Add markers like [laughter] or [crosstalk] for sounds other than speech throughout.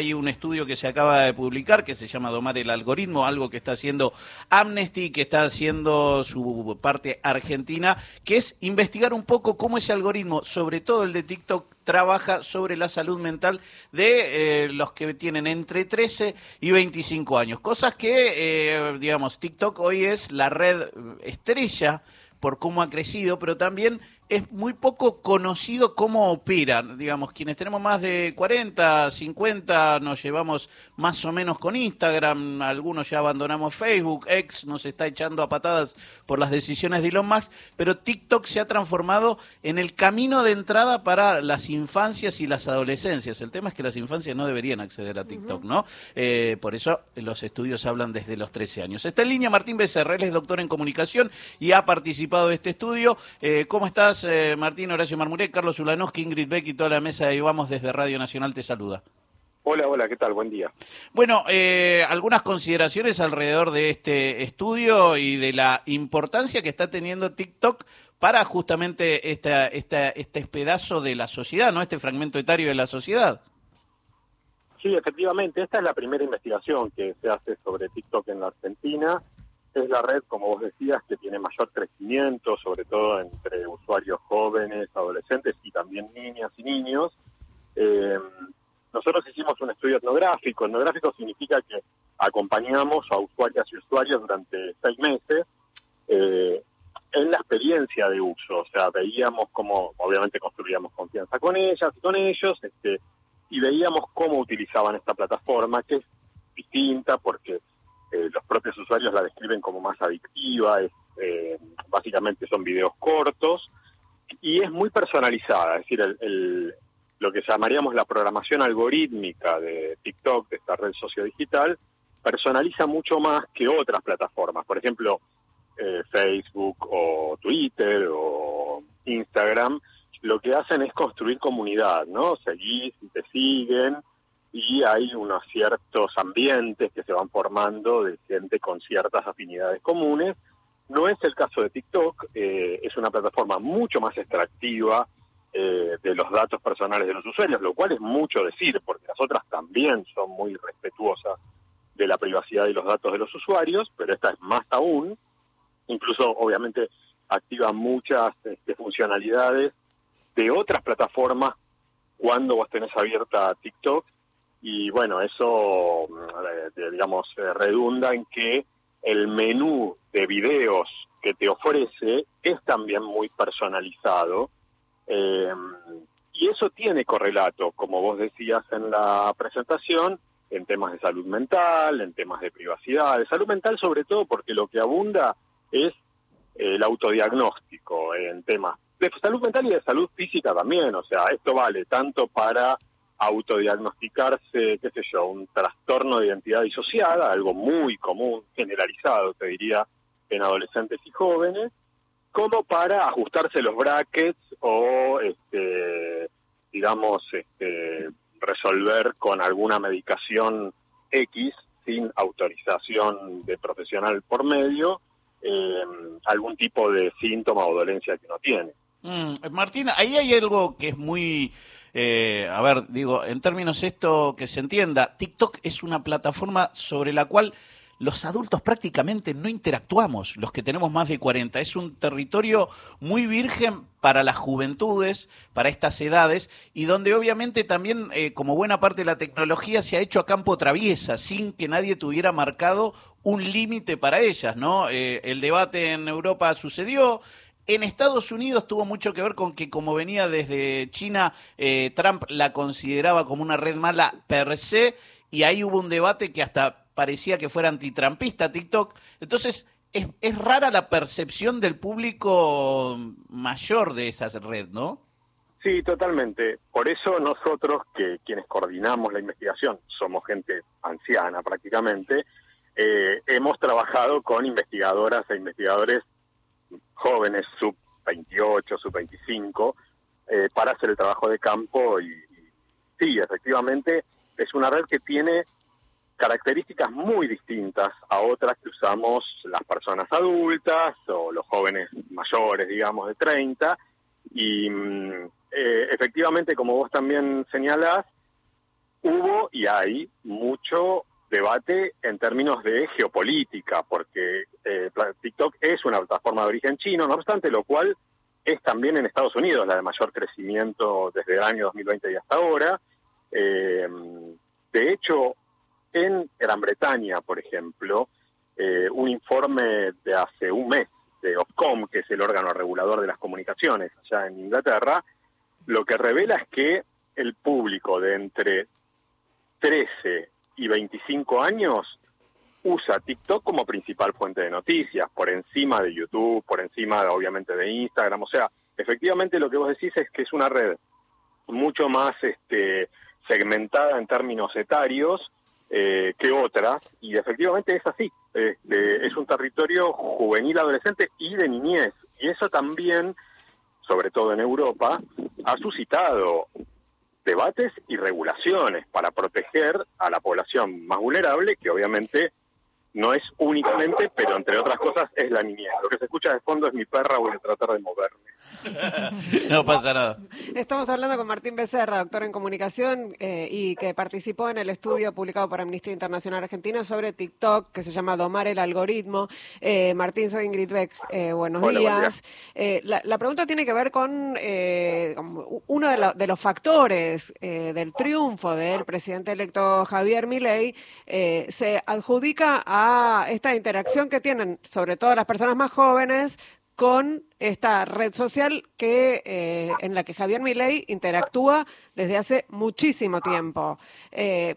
hay un estudio que se acaba de publicar que se llama Domar el Algoritmo, algo que está haciendo Amnesty, que está haciendo su parte argentina, que es investigar un poco cómo ese algoritmo, sobre todo el de TikTok, trabaja sobre la salud mental de eh, los que tienen entre 13 y 25 años. Cosas que, eh, digamos, TikTok hoy es la red estrella por cómo ha crecido, pero también es muy poco conocido cómo opera. Digamos, quienes tenemos más de 40, 50, nos llevamos más o menos con Instagram, algunos ya abandonamos Facebook, X nos está echando a patadas por las decisiones de Elon Musk, pero TikTok se ha transformado en el camino de entrada para las infancias y las adolescencias. El tema es que las infancias no deberían acceder a TikTok, ¿no? Eh, por eso los estudios hablan desde los 13 años. Está en línea Martín Becerra, él es doctor en comunicación y ha participado de este estudio. Eh, ¿Cómo estás? Eh, Martín, Horacio Marmuré, Carlos Ulanowski, Ingrid Beck y toda la mesa de Vamos desde Radio Nacional te saluda. Hola, hola, ¿qué tal? Buen día. Bueno, eh, algunas consideraciones alrededor de este estudio y de la importancia que está teniendo TikTok para justamente esta, esta, este pedazo de la sociedad, ¿no? Este fragmento etario de la sociedad. Sí, efectivamente, esta es la primera investigación que se hace sobre TikTok en la Argentina es la red, como vos decías, que tiene mayor crecimiento, sobre todo entre usuarios jóvenes, adolescentes y también niñas y niños. Eh, nosotros hicimos un estudio etnográfico. Etnográfico significa que acompañamos a usuarias y usuarios durante seis meses eh, en la experiencia de uso. O sea, veíamos cómo, obviamente, construíamos confianza con ellas y con ellos, este, y veíamos cómo utilizaban esta plataforma, que es distinta porque los propios usuarios la describen como más adictiva, es, eh, básicamente son videos cortos y es muy personalizada, es decir, el, lo que llamaríamos la programación algorítmica de TikTok, de esta red sociodigital, personaliza mucho más que otras plataformas, por ejemplo, eh, Facebook o Twitter o Instagram, lo que hacen es construir comunidad, ¿no? Seguís y te siguen, y hay unos ciertos ambientes que se van formando de gente con ciertas afinidades comunes. No es el caso de TikTok, eh, es una plataforma mucho más extractiva eh, de los datos personales de los usuarios, lo cual es mucho decir, porque las otras también son muy respetuosas de la privacidad y los datos de los usuarios, pero esta es más aún. Incluso, obviamente, activa muchas este, funcionalidades de otras plataformas cuando vos tenés abierta TikTok y bueno, eso, mm, digamos, eh, redunda en que el menú de videos que te ofrece es también muy personalizado. Eh, y eso tiene correlato, como vos decías en la presentación, en temas de salud mental, en temas de privacidad, de salud mental sobre todo porque lo que abunda es el autodiagnóstico en temas de salud mental y de salud física también, o sea, esto vale tanto para autodiagnosticarse, qué sé yo, un trastorno de identidad disociada, algo muy común, generalizado, te diría, en adolescentes y jóvenes, como para ajustarse los brackets o, este, digamos, este, resolver con alguna medicación X sin autorización de profesional por medio eh, algún tipo de síntoma o dolencia que no tiene. Mm, Martina, ahí hay algo que es muy, eh, a ver, digo, en términos esto que se entienda, TikTok es una plataforma sobre la cual los adultos prácticamente no interactuamos, los que tenemos más de 40. Es un territorio muy virgen para las juventudes, para estas edades, y donde obviamente también, eh, como buena parte de la tecnología, se ha hecho a campo traviesa, sin que nadie tuviera marcado un límite para ellas, ¿no? Eh, el debate en Europa sucedió, en Estados Unidos tuvo mucho que ver con que como venía desde China, eh, Trump la consideraba como una red mala per se y ahí hubo un debate que hasta parecía que fuera antitrampista TikTok. Entonces, es, rara la percepción del público mayor de esa red, ¿no? Sí, totalmente. Por eso nosotros, que quienes coordinamos la investigación, somos gente anciana prácticamente, eh, hemos trabajado con investigadoras e investigadores jóvenes sub 28, sub 25, eh, para hacer el trabajo de campo y, sí, efectivamente es una red que tiene características muy distintas a otras que usamos las personas adultas o los jóvenes mayores, digamos, de 30. Y mm, eh, efectivamente, como vos también señalás, hubo y hay mucho debate en términos de geopolítica, porque eh, TikTok es una plataforma de origen chino, no obstante lo cual es también en Estados Unidos la de mayor crecimiento desde el año 2020 y hasta ahora. Eh, de hecho, en Gran Bretaña, por ejemplo, eh, un informe de hace un mes de Ofcom, que es el órgano regulador de las comunicaciones allá en Inglaterra, lo que revela es que el público de entre 13 y 25 años usa TikTok como principal fuente de noticias, por encima de YouTube, por encima obviamente de Instagram, o sea, efectivamente lo que vos decís es que es una red mucho más este, segmentada en términos etarios eh, que otras, y efectivamente es así, este, es un territorio juvenil adolescente y de niñez, y eso también, sobre todo en Europa, ha suscitado debates y regulaciones para proteger a la población más vulnerable, que obviamente no es únicamente, pero entre otras cosas es la niñez. Lo que se escucha de fondo es mi perra, voy a tratar de moverme. [laughs] no pasa nada. Estamos hablando con Martín Becerra, doctor en comunicación eh, y que participó en el estudio publicado por Amnistía Internacional Argentina sobre TikTok, que se llama Domar el algoritmo. Eh, Martín, soy Ingrid Beck. Eh, buenos días. La, pregunta tiene que ver con uno de, los factores del triunfo del presidente electo Javier Milei. se adjudica a esta interacción que tienen, sobre todo las personas más jóvenes, con esta red social que eh, en la que Javier Milei interactúa desde hace muchísimo tiempo. Eh,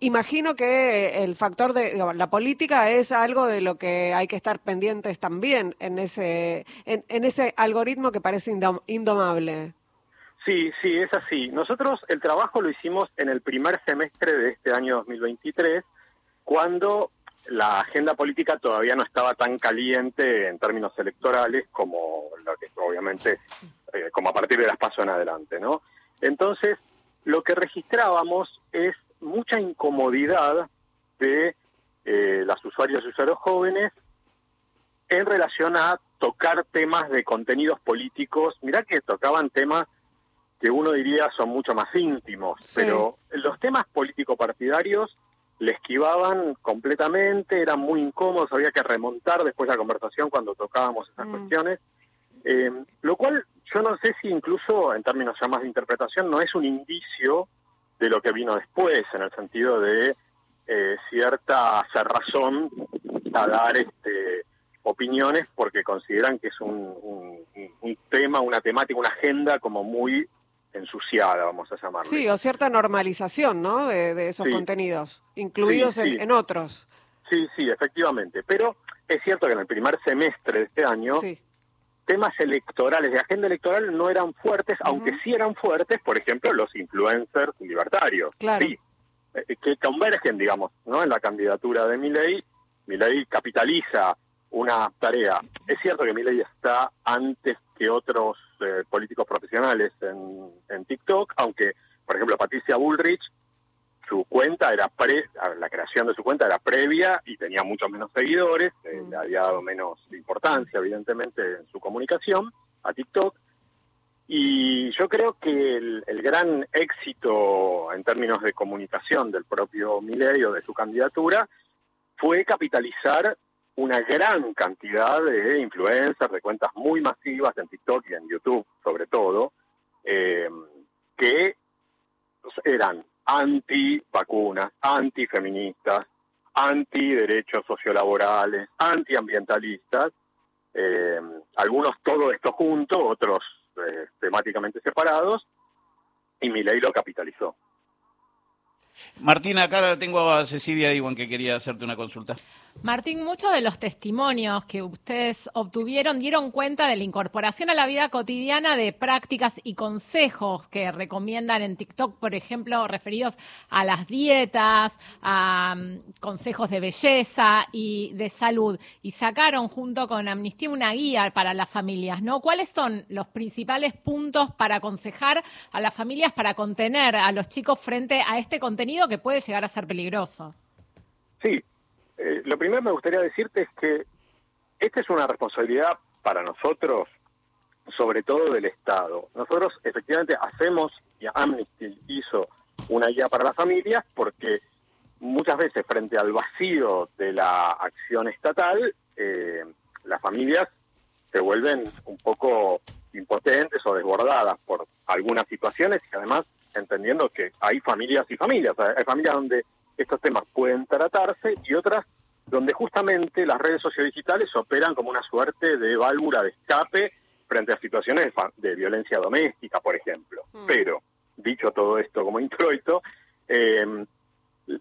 imagino que el factor de la política es algo de lo que hay que estar pendientes también en ese en, ese algoritmo que parece indomable. Sí, sí, es así. Nosotros el trabajo lo hicimos en el primer semestre de este año 2023, cuando la agenda política todavía no estaba tan caliente en términos electorales como lo que obviamente eh, como a partir de las pasos en adelante, ¿no? Entonces, lo que registrábamos es mucha incomodidad de eh, las usuarias y usuarios jóvenes en relación a tocar temas de contenidos políticos. Mirá que tocaban temas que uno diría son mucho más íntimos, pero los temas político partidarios le esquivaban completamente, eran muy incómodos, había que remontar después la conversación cuando tocábamos esas mm. cuestiones, eh, lo cual yo no sé si incluso en términos ya más de interpretación no es un indicio de lo que vino después, en el sentido de eh, cierta cerrazón a dar este, opiniones porque consideran que es un, un tema, una temática, una agenda como muy ensuciada, vamos a llamarlo. Sí, o cierta normalización, ¿no? De, esos contenidos, incluidos En, otros. Sí, sí, efectivamente. Pero es cierto que en el primer semestre de este año, temas electorales, de agenda electoral, no eran fuertes, aunque sí eran fuertes, por ejemplo, los influencers libertarios. Claro. Sí, eh, que convergen, digamos, ¿no? En la candidatura de Milei. Milei capitaliza una tarea. Es cierto que Milei está antes que otros eh, políticos profesionales en, en TikTok, aunque, por ejemplo, Patricia Bullrich, su cuenta era pre, la creación de su cuenta era previa y tenía muchos menos seguidores, eh, mm. le había dado menos importancia, evidentemente, en su comunicación a TikTok. Y yo creo que el, el, gran éxito en términos de comunicación del propio Milei o de su candidatura fue capitalizar una gran cantidad de influencers, de cuentas muy masivas en TikTok y en YouTube, sobre todo, eh, que eran anti-vacunas, anti-feministas, anti-derechos sociolaborales, anti-ambientalistas, eh, algunos todo esto junto, otros eh, temáticamente separados, y mi ley lo capitalizó. Martina, acá tengo a Cecilia Iwan que quería hacerte una consulta. Martín, muchos de los testimonios que ustedes obtuvieron dieron cuenta de la incorporación a la vida cotidiana de prácticas y consejos que recomiendan en TikTok, por ejemplo, referidos a las dietas, a mm, consejos de belleza y de salud. Y sacaron junto con Amnistía una guía para las familias, ¿no? ¿Cuáles son los principales puntos para aconsejar a las familias para contener a los chicos frente a este contenido que puede llegar a ser peligroso? Sí, eh, lo primero me gustaría decirte es que esta es una responsabilidad para nosotros, sobre todo del Estado. Nosotros efectivamente hacemos, y Amnesty hizo una guía para las familias porque muchas veces frente al vacío de la acción estatal, eh, las familias se vuelven un poco impotentes o desbordadas por algunas situaciones y además entendiendo que hay familias y familias, hay familias donde estos temas pueden tratarse y otras donde justamente las redes sociodigitales operan como una suerte de válvula de escape frente a situaciones de, violencia doméstica, por ejemplo. Mm. Pero, dicho todo esto como [laughs] introito, eh,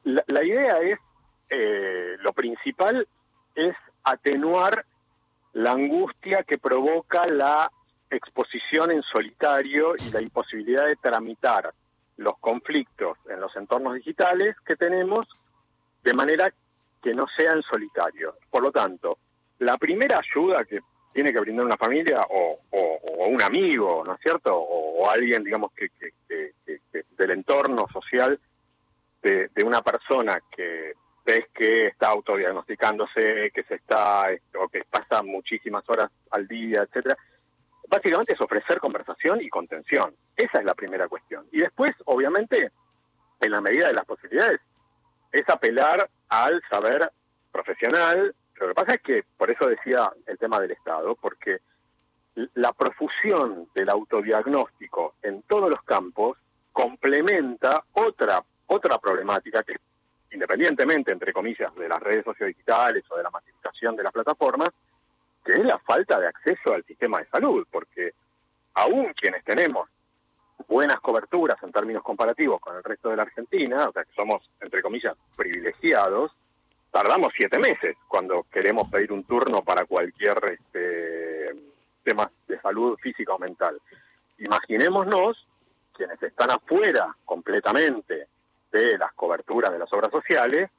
la, idea es, eh, lo principal es atenuar la angustia que provoca la exposición en solitario y la imposibilidad de tramitar los conflictos en los entornos digitales que tenemos de manera que no sea en solitario. Por lo tanto, la primera ayuda que tiene que brindar una familia o, un amigo, ¿no es cierto? O, alguien, digamos, que, del entorno social de, una persona que ves que está autodiagnosticándose, que se está o que pasa muchísimas horas al día, etcétera. Básicamente es ofrecer conversación y contención. Esa es la primera cuestión. Y después, obviamente, en la medida de las posibilidades, es apelar al saber profesional. Lo que pasa es que, por eso decía el tema del Estado, porque la profusión del autodiagnóstico en todos los campos complementa otra otra problemática que, independientemente, entre comillas, de las redes sociodigitales o de la masificación de las plataformas, que es la falta de acceso al sistema de salud, porque aún quienes tenemos buenas coberturas en términos comparativos con el resto de la Argentina, o sea que somos, entre comillas, privilegiados, tardamos siete meses cuando queremos pedir un turno para cualquier este, tema de salud física o mental. Imaginémonos quienes están afuera completamente de las coberturas de las obras sociales,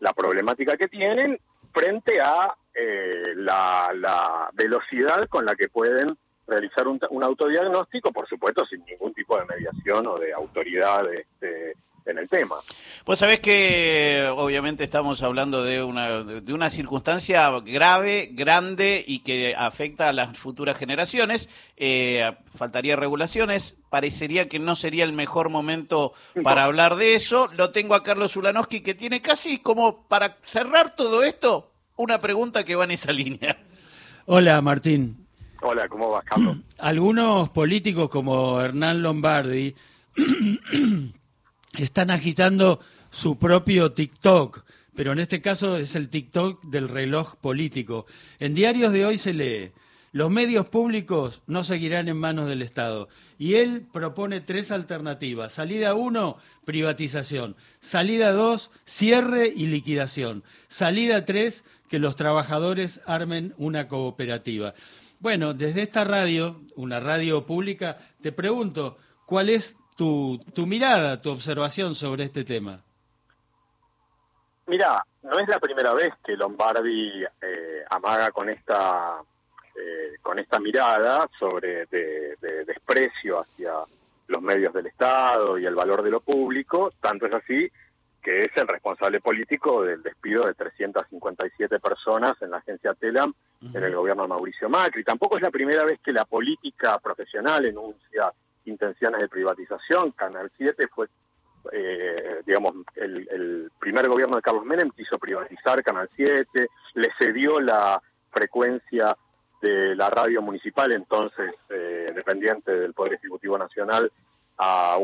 la problemática que tienen frente a eh, la, velocidad con la que pueden realizar un, autodiagnóstico, por supuesto, sin ningún tipo de mediación o de autoridad este, en el tema. Pues sabés que obviamente estamos hablando de una, de una circunstancia grave, grande y que afecta a las futuras generaciones. Eh, faltaría regulaciones. Parecería que no sería el mejor momento para hablar de eso. Lo tengo a Carlos Ulanowski que tiene casi como para cerrar todo esto una pregunta que va en esa [laughs] línea. Hola Martín. Hola, ¿cómo vas, Carlos? [clears throat] Algunos políticos como Hernán Lombardi [clears throat] están agitando su propio TikTok, pero en este caso es el TikTok del reloj político. En diarios de hoy se lee, los medios públicos no seguirán en manos del Estado. Y él propone tres alternativas. Salida uno, privatización. Salida dos, cierre y liquidación. Salida tres, que los trabajadores armen una cooperativa. Bueno, desde esta radio, una radio pública, te pregunto, ¿cuál es tu, mirada, tu observación sobre este tema. Mira, no es la primera vez que Lombardi eh, amaga con esta con esta mirada sobre de, desprecio hacia los medios del Estado y el valor de lo público, tanto es así que es el responsable político del despido de 357 personas en la agencia TELAM en el gobierno de Mauricio Macri. Tampoco es la primera vez que la política profesional enuncia intenciones de privatización. Canal 7 fue, eh, digamos, el, primer gobierno de Carlos Menem quiso privatizar Canal 7, le cedió la frecuencia de la radio municipal, entonces eh, dependiente del Poder Ejecutivo Nacional, a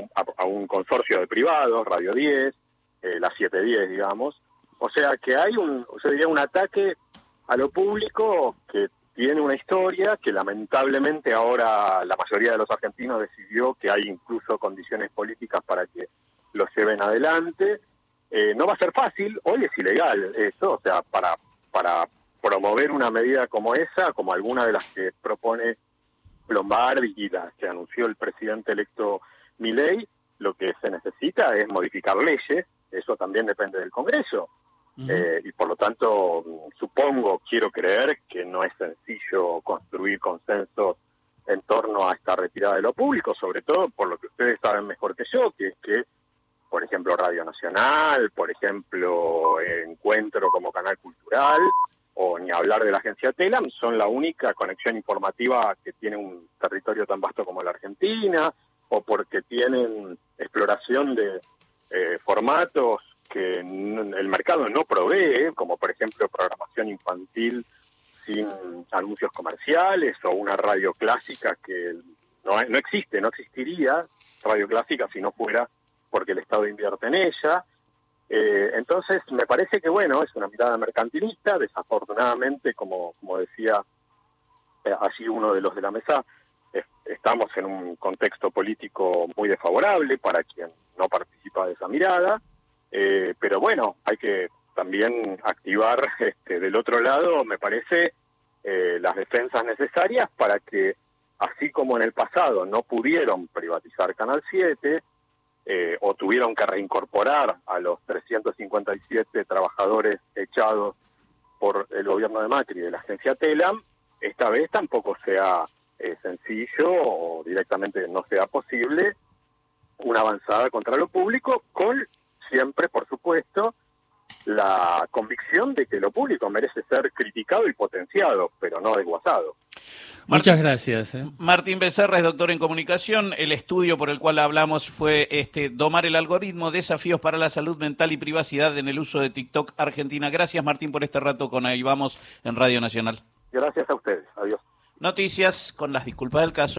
un, consorcio de privados, Radio 10, eh, la 710, digamos. O sea que hay un, se diría, un ataque a lo público que tiene una historia que lamentablemente ahora la mayoría de los argentinos decidió que hay incluso condiciones políticas para que lo lleven adelante. Eh, no va a ser fácil, hoy es ilegal eso, o sea, para, para promover una medida como esa, como alguna de las que propone Lombardi y las que anunció el presidente electo Milei, lo que se necesita es modificar leyes, eso también depende del Congreso. Eh, y por lo tanto, supongo, quiero creer que no es sencillo construir consensos en torno a esta retirada de lo público, sobre todo por lo que ustedes saben mejor que yo, que es que, por ejemplo, Radio Nacional, por ejemplo, Encuentro como canal cultural, o ni hablar de la agencia TELAM, son la única conexión informativa que tiene un territorio tan vasto como la Argentina, o porque tienen exploración de eh, formatos que el mercado no provee, como por ejemplo programación infantil sin anuncios comerciales o una radio clásica que no, no existe, no existiría radio clásica si no fuera porque el Estado invierte en ella. Eh, entonces, me parece que, bueno, es una mirada mercantilista, desafortunadamente, como, como decía eh, allí uno de los de la mesa, estamos en un contexto político muy desfavorable para quien no participa de esa mirada, eh, pero bueno, hay que también activar [laughs] este, del otro lado, me parece, las defensas necesarias para que, así como en el pasado no pudieron privatizar Canal 7, eh, o tuvieron que reincorporar a los 357 trabajadores echados por el gobierno de Macri de la agencia Telam, esta vez tampoco sea eh, sencillo o directamente no sea posible una avanzada contra lo público, con siempre, por supuesto, la convicción de que lo público merece ser criticado y potenciado, pero no desguazado. Muchas gracias. ¿eh? Martín Becerra es doctor en comunicación. El estudio por el cual hablamos fue este Domar el algoritmo, desafíos para la salud mental y privacidad en el uso de TikTok Argentina. Gracias Martín por este rato con Ahí Vamos en Radio Nacional. Gracias a ustedes. Adiós. Noticias con las disculpas del caso.